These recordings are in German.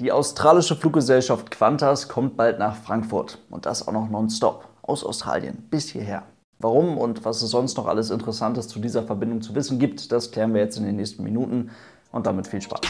Die australische Fluggesellschaft Qantas kommt bald nach Frankfurt und das auch noch nonstop aus Australien bis hierher. Warum und was es sonst noch alles Interessantes zu dieser Verbindung zu wissen gibt, das klären wir jetzt in den nächsten Minuten und damit viel Spaß.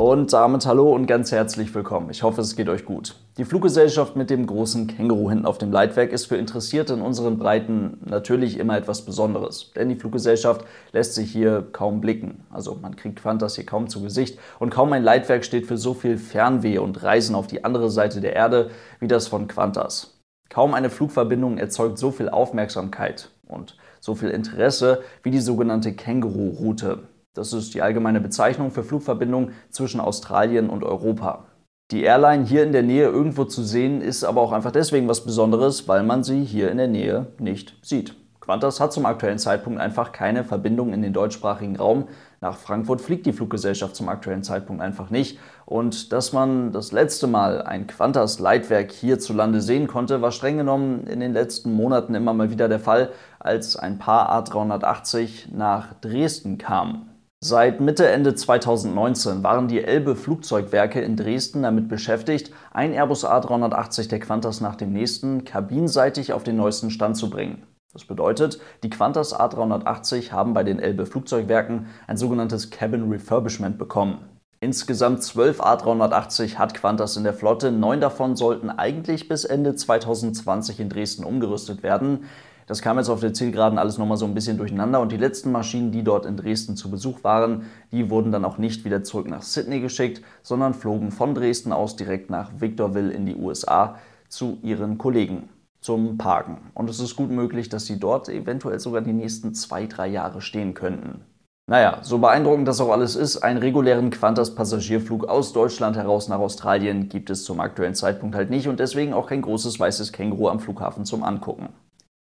Und damit hallo und ganz herzlich willkommen. Ich hoffe, es geht euch gut. Die Fluggesellschaft mit dem großen Känguru hinten auf dem Leitwerk ist für Interessierte in unseren Breiten natürlich immer etwas Besonderes. Denn die Fluggesellschaft lässt sich hier kaum blicken. Also man kriegt Qantas hier kaum zu Gesicht. Und kaum ein Leitwerk steht für so viel Fernweh und Reisen auf die andere Seite der Erde wie das von Qantas. Kaum eine Flugverbindung erzeugt so viel Aufmerksamkeit und so viel Interesse wie die sogenannte Känguru-Route. Das ist die allgemeine Bezeichnung für Flugverbindungen zwischen Australien und Europa. Die Airline hier in der Nähe irgendwo zu sehen, ist aber auch einfach deswegen was Besonderes, weil man sie hier in der Nähe nicht sieht. Qantas hat zum aktuellen Zeitpunkt einfach keine Verbindung in den deutschsprachigen Raum. Nach Frankfurt fliegt die Fluggesellschaft zum aktuellen Zeitpunkt einfach nicht. Und dass man das letzte Mal ein Qantas-Leitwerk hierzulande sehen konnte, war streng genommen in den letzten Monaten immer mal wieder der Fall, als ein paar A380 nach Dresden kamen. Seit Mitte, Ende 2019 waren die Elbe Flugzeugwerke in Dresden damit beschäftigt, ein Airbus A380 der Qantas nach dem nächsten kabinenseitig auf den neuesten Stand zu bringen. Das bedeutet, die Qantas A380 haben bei den Elbe Flugzeugwerken ein sogenanntes Cabin Refurbishment bekommen. Insgesamt 12 A380 hat Qantas in der Flotte, neun davon sollten eigentlich bis Ende 2020 in Dresden umgerüstet werden. Das kam jetzt auf der Zielgeraden alles nochmal so ein bisschen durcheinander und die letzten Maschinen, die dort in Dresden zu Besuch waren, die wurden dann auch nicht wieder zurück nach Sydney geschickt, sondern flogen von Dresden aus direkt nach Victorville in die USA zu ihren Kollegen zum Parken. Und es ist gut möglich, dass sie dort eventuell sogar die nächsten zwei, drei Jahre stehen könnten. Naja, so beeindruckend das auch alles ist, einen regulären Qantas-Passagierflug aus Deutschland heraus nach Australien gibt es zum aktuellen Zeitpunkt halt nicht und deswegen auch kein großes weißes Känguru am Flughafen zum Angucken.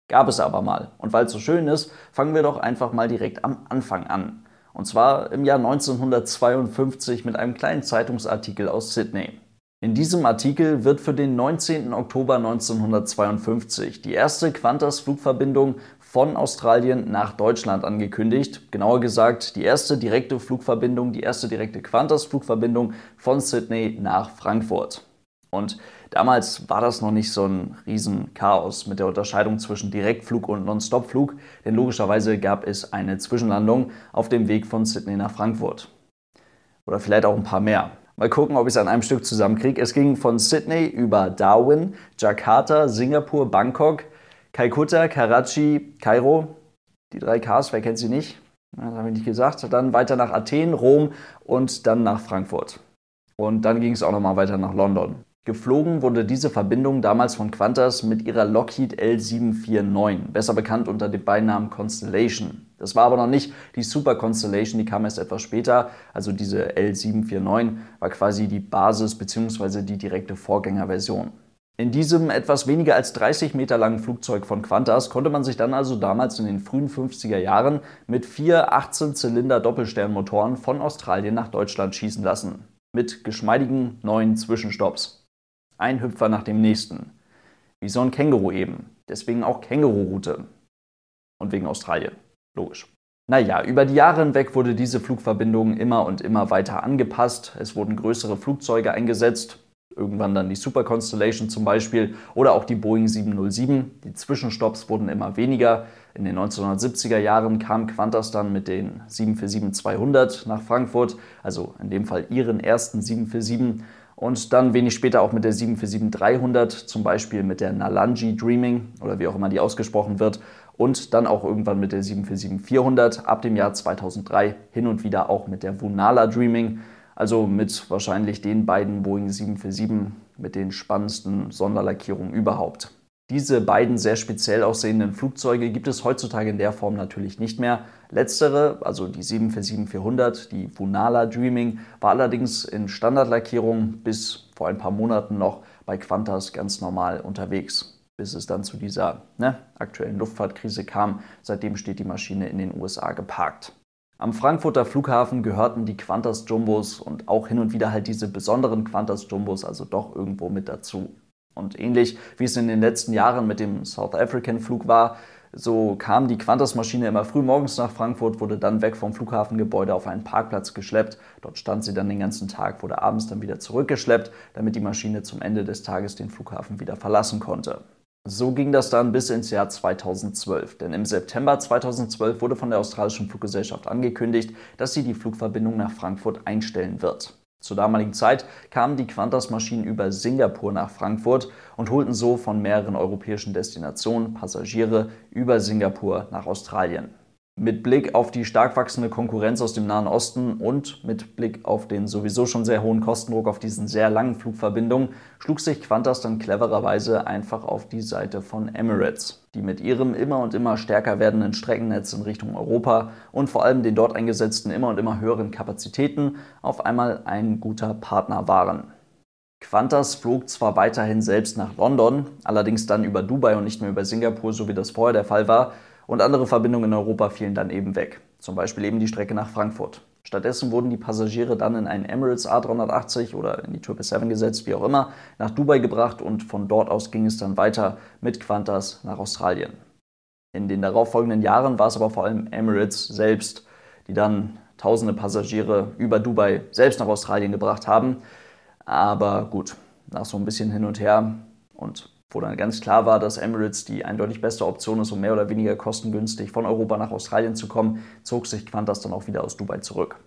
Gab es aber mal. Und weil es so schön ist, fangen wir doch einfach mal direkt am Anfang an. Und zwar im Jahr 1952 mit einem kleinen Zeitungsartikel aus Sydney. In diesem Artikel wird für den 19. Oktober 1952 die erste Qantas-Flugverbindung von Australien nach Deutschland angekündigt. Genauer gesagt, die erste direkte Flugverbindung, die erste direkte Qantas-Flugverbindung von Sydney nach Frankfurt. Und Damals war das noch nicht so ein Riesenchaos mit der Unterscheidung zwischen Direktflug und Non-Stop-Flug, denn logischerweise gab es eine Zwischenlandung auf dem Weg von Sydney nach Frankfurt. Oder vielleicht auch ein paar mehr. Mal gucken, ob ich es an einem Stück zusammenkriege. Es ging von Sydney über Darwin, Jakarta, Singapur, Bangkok, Kalkutta, Karachi, Kairo. Die drei Ks, wer kennt sie nicht? Das habe ich nicht gesagt. Dann weiter nach Athen, Rom und dann nach Frankfurt. Und dann ging es auch nochmal weiter nach London. Geflogen wurde diese Verbindung damals von Qantas mit ihrer Lockheed L749, besser bekannt unter dem Beinamen Constellation. Das war aber noch nicht die Super Constellation, die kam erst etwas später. Also diese L749 war quasi die Basis bzw. die direkte Vorgängerversion. In diesem etwas weniger als 30 Meter langen Flugzeug von Qantas konnte man sich dann also damals in den frühen 50er Jahren mit vier 18-Zylinder Doppelsternmotoren von Australien nach Deutschland schießen lassen. Mit geschmeidigen neuen Zwischenstopps. Ein Hüpfer nach dem nächsten. Wie so ein Känguru eben. Deswegen auch Känguru-Route. Und wegen Australien. Logisch. Naja, über die Jahre hinweg wurde diese Flugverbindung immer und immer weiter angepasst. Es wurden größere Flugzeuge eingesetzt. Irgendwann dann die Super Constellation zum Beispiel oder auch die Boeing 707. Die Zwischenstopps wurden immer weniger. In den 1970er Jahren kam Qantas dann mit den 747-200 nach Frankfurt, also in dem Fall ihren ersten 747 und dann wenig später auch mit der 747-300, zum Beispiel mit der Nalanji Dreaming oder wie auch immer die ausgesprochen wird. Und dann auch irgendwann mit der 747-400, ab dem Jahr 2003 hin und wieder auch mit der Vunala Dreaming. Also mit wahrscheinlich den beiden Boeing 747 mit den spannendsten Sonderlackierungen überhaupt. Diese beiden sehr speziell aussehenden Flugzeuge gibt es heutzutage in der Form natürlich nicht mehr. Letztere, also die 747-400, die Vunala Dreaming, war allerdings in Standardlackierung bis vor ein paar Monaten noch bei Qantas ganz normal unterwegs, bis es dann zu dieser ne, aktuellen Luftfahrtkrise kam. Seitdem steht die Maschine in den USA geparkt. Am Frankfurter Flughafen gehörten die Qantas Jumbos und auch hin und wieder halt diese besonderen Qantas Jumbos also doch irgendwo mit dazu. Und ähnlich wie es in den letzten Jahren mit dem South African Flug war, So kam die Qantas-Maschine immer früh morgens nach Frankfurt, wurde dann weg vom Flughafengebäude auf einen Parkplatz geschleppt. Dort stand sie dann den ganzen Tag, wurde abends dann wieder zurückgeschleppt, damit die Maschine zum Ende des Tages den Flughafen wieder verlassen konnte. So ging das dann bis ins Jahr 2012, denn im September 2012 wurde von der australischen Fluggesellschaft angekündigt, dass sie die Flugverbindung nach Frankfurt einstellen wird. Zur damaligen Zeit kamen die Qantas-Maschinen über Singapur nach Frankfurt und holten so von mehreren europäischen Destinationen Passagiere über Singapur nach Australien. Mit Blick auf die stark wachsende Konkurrenz aus dem Nahen Osten und mit Blick auf den sowieso schon sehr hohen Kostendruck auf diesen sehr langen Flugverbindungen schlug sich Qantas dann clevererweise einfach auf die Seite von Emirates, die mit ihrem immer und immer stärker werdenden Streckennetz in Richtung Europa und vor allem den dort eingesetzten immer und immer höheren Kapazitäten auf einmal ein guter Partner waren. Qantas flog zwar weiterhin selbst nach London, allerdings dann über Dubai und nicht mehr über Singapur, so wie das vorher der Fall war, und andere Verbindungen in Europa fielen dann eben weg. Zum Beispiel eben die Strecke nach Frankfurt. Stattdessen wurden die Passagiere dann in einen Emirates A380 oder in die 777 gesetzt, wie auch immer, nach Dubai gebracht und von dort aus ging es dann weiter mit Qantas nach Australien. In den darauffolgenden Jahren war es aber vor allem Emirates selbst, die dann tausende Passagiere über Dubai selbst nach Australien gebracht haben. Aber gut, nach so ein bisschen hin und her und wo dann ganz klar war, dass Emirates die eindeutig beste Option ist, um mehr oder weniger kostengünstig von Europa nach Australien zu kommen, zog sich Qantas dann auch wieder aus Dubai zurück.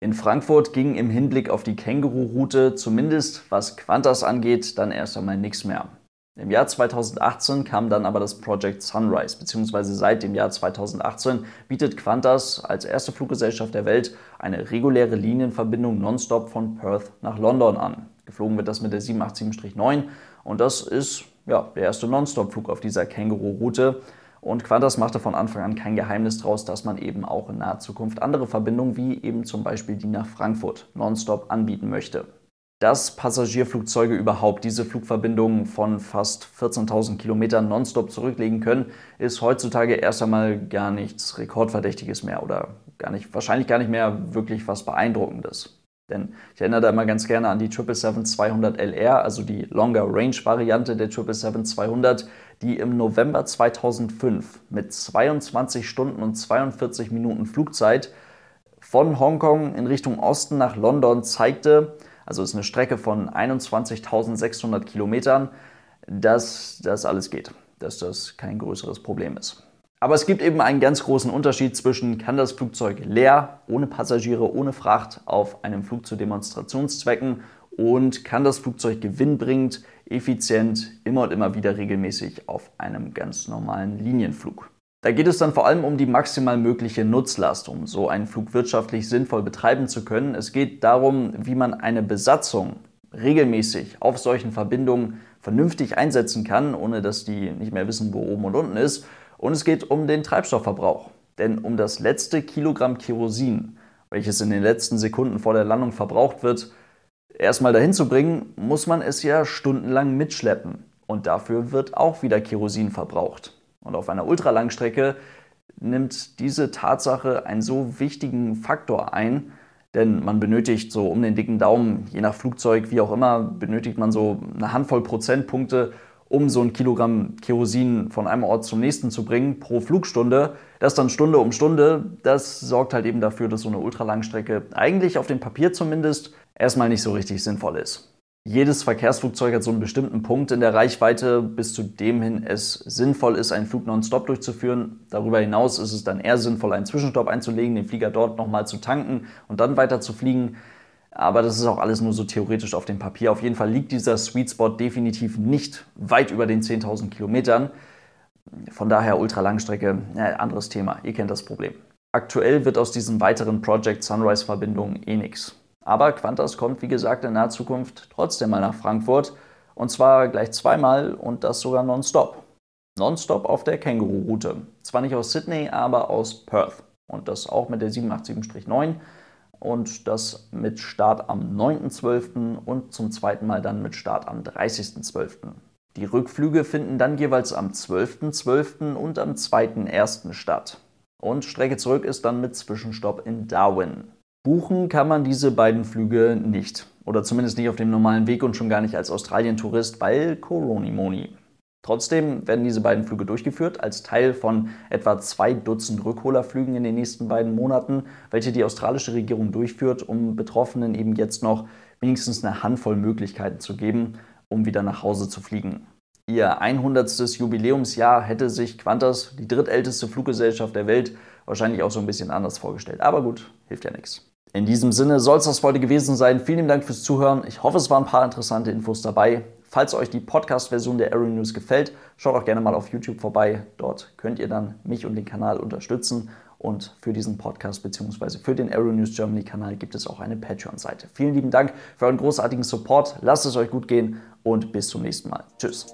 In Frankfurt ging im Hinblick auf die Känguru-Route, zumindest was Qantas angeht, dann erst einmal nichts mehr. Im Jahr 2018 kam dann aber das Project Sunrise, beziehungsweise seit dem Jahr 2018 bietet Qantas als erste Fluggesellschaft der Welt eine reguläre Linienverbindung nonstop von Perth nach London an. Geflogen wird das mit der 787-9 und das ist ja, der erste Nonstop-Flug auf dieser Känguru-Route. Und Qantas machte von Anfang an kein Geheimnis daraus, dass man eben auch in naher Zukunft andere Verbindungen, wie eben zum Beispiel die nach Frankfurt, nonstop anbieten möchte. Dass Passagierflugzeuge überhaupt diese Flugverbindungen von fast 14.000 Kilometern nonstop zurücklegen können, ist heutzutage erst einmal gar nichts Rekordverdächtiges mehr oder gar nicht, wahrscheinlich gar nicht mehr wirklich was Beeindruckendes. Denn ich erinnere da immer ganz gerne an die 777-200 LR, also die Longer Range Variante der 777-200, die im November 2005 mit 22 Stunden und 42 Minuten Flugzeit von Hongkong in Richtung Osten nach London zeigte, also ist eine Strecke von 21.600 Kilometern, dass das alles geht, dass das kein größeres Problem ist. Aber es gibt eben einen ganz großen Unterschied zwischen, kann das Flugzeug leer, ohne Passagiere, ohne Fracht auf einem Flug zu Demonstrationszwecken und kann das Flugzeug gewinnbringend, effizient, immer und immer wieder regelmäßig auf einem ganz normalen Linienflug. Da geht es dann vor allem um die maximal mögliche Nutzlast, um so einen Flug wirtschaftlich sinnvoll betreiben zu können. Es geht darum, wie man eine Besatzung regelmäßig auf solchen Verbindungen vernünftig einsetzen kann, ohne dass die nicht mehr wissen, wo oben und unten ist und es geht um den Treibstoffverbrauch. Denn um das letzte Kilogramm Kerosin, welches in den letzten Sekunden vor der Landung verbraucht wird, erstmal dahin zu bringen, muss man es ja stundenlang mitschleppen. Und dafür wird auch wieder Kerosin verbraucht. Und auf einer Ultralangstrecke nimmt diese Tatsache einen so wichtigen Faktor ein, denn man benötigt so um den dicken Daumen, je nach Flugzeug, wie auch immer, benötigt man so eine Handvoll Prozentpunkte, um so ein Kilogramm Kerosin von einem Ort zum nächsten zu bringen pro Flugstunde. Das dann Stunde um Stunde, das sorgt halt eben dafür, dass so eine Ultralangstrecke eigentlich auf dem Papier zumindest erstmal nicht so richtig sinnvoll ist. Jedes Verkehrsflugzeug hat so einen bestimmten Punkt in der Reichweite, bis zu dem hin es sinnvoll ist, einen Flug nonstop durchzuführen. Darüber hinaus ist es dann eher sinnvoll, einen Zwischenstopp einzulegen, den Flieger dort nochmal zu tanken und dann weiter zu fliegen. Aber das ist auch alles nur so theoretisch auf dem Papier. Auf jeden Fall liegt dieser Sweet Spot definitiv nicht weit über den 10.000 Kilometern. Von daher Ultralangstrecke, ja, anderes Thema. Ihr kennt das Problem. Aktuell wird aus diesen weiteren Project Sunrise-Verbindungen eh nichts. Aber Qantas kommt, wie gesagt, in naher Zukunft trotzdem mal nach Frankfurt. Und zwar gleich zweimal und das sogar nonstop. Nonstop auf der Känguru-Route. Zwar nicht aus Sydney, aber aus Perth. Und das auch mit der 787-9 und das mit Start am 9.12. und zum zweiten Mal dann mit Start am 30.12. Die Rückflüge finden dann jeweils am 12.12. .12. und am 2.1. statt. Und Strecke zurück ist dann mit Zwischenstopp in Darwin. Buchen kann man diese beiden Flüge nicht. Oder zumindest nicht auf dem normalen Weg und schon gar nicht als Australien-Tourist, weil Coronimoni. Trotzdem werden diese beiden Flüge durchgeführt als Teil von etwa zwei Dutzend Rückholerflügen in den nächsten beiden Monaten, welche die australische Regierung durchführt, um Betroffenen eben jetzt noch wenigstens eine Handvoll Möglichkeiten zu geben, um wieder nach Hause zu fliegen. Ihr 100. Jubiläumsjahr hätte sich Qantas, die drittälteste Fluggesellschaft der Welt, wahrscheinlich auch so ein bisschen anders vorgestellt. Aber gut, hilft ja nichts. In diesem Sinne soll es das heute gewesen sein. Vielen Dank fürs Zuhören. Ich hoffe, es waren ein paar interessante Infos dabei. Falls euch die Podcast-Version der Aero News gefällt, schaut auch gerne mal auf YouTube vorbei. Dort könnt ihr dann mich und den Kanal unterstützen. Und für diesen Podcast bzw. für den Aero News Germany Kanal gibt es auch eine Patreon-Seite. Vielen lieben Dank für euren großartigen Support. Lasst es euch gut gehen und bis zum nächsten Mal. Tschüss.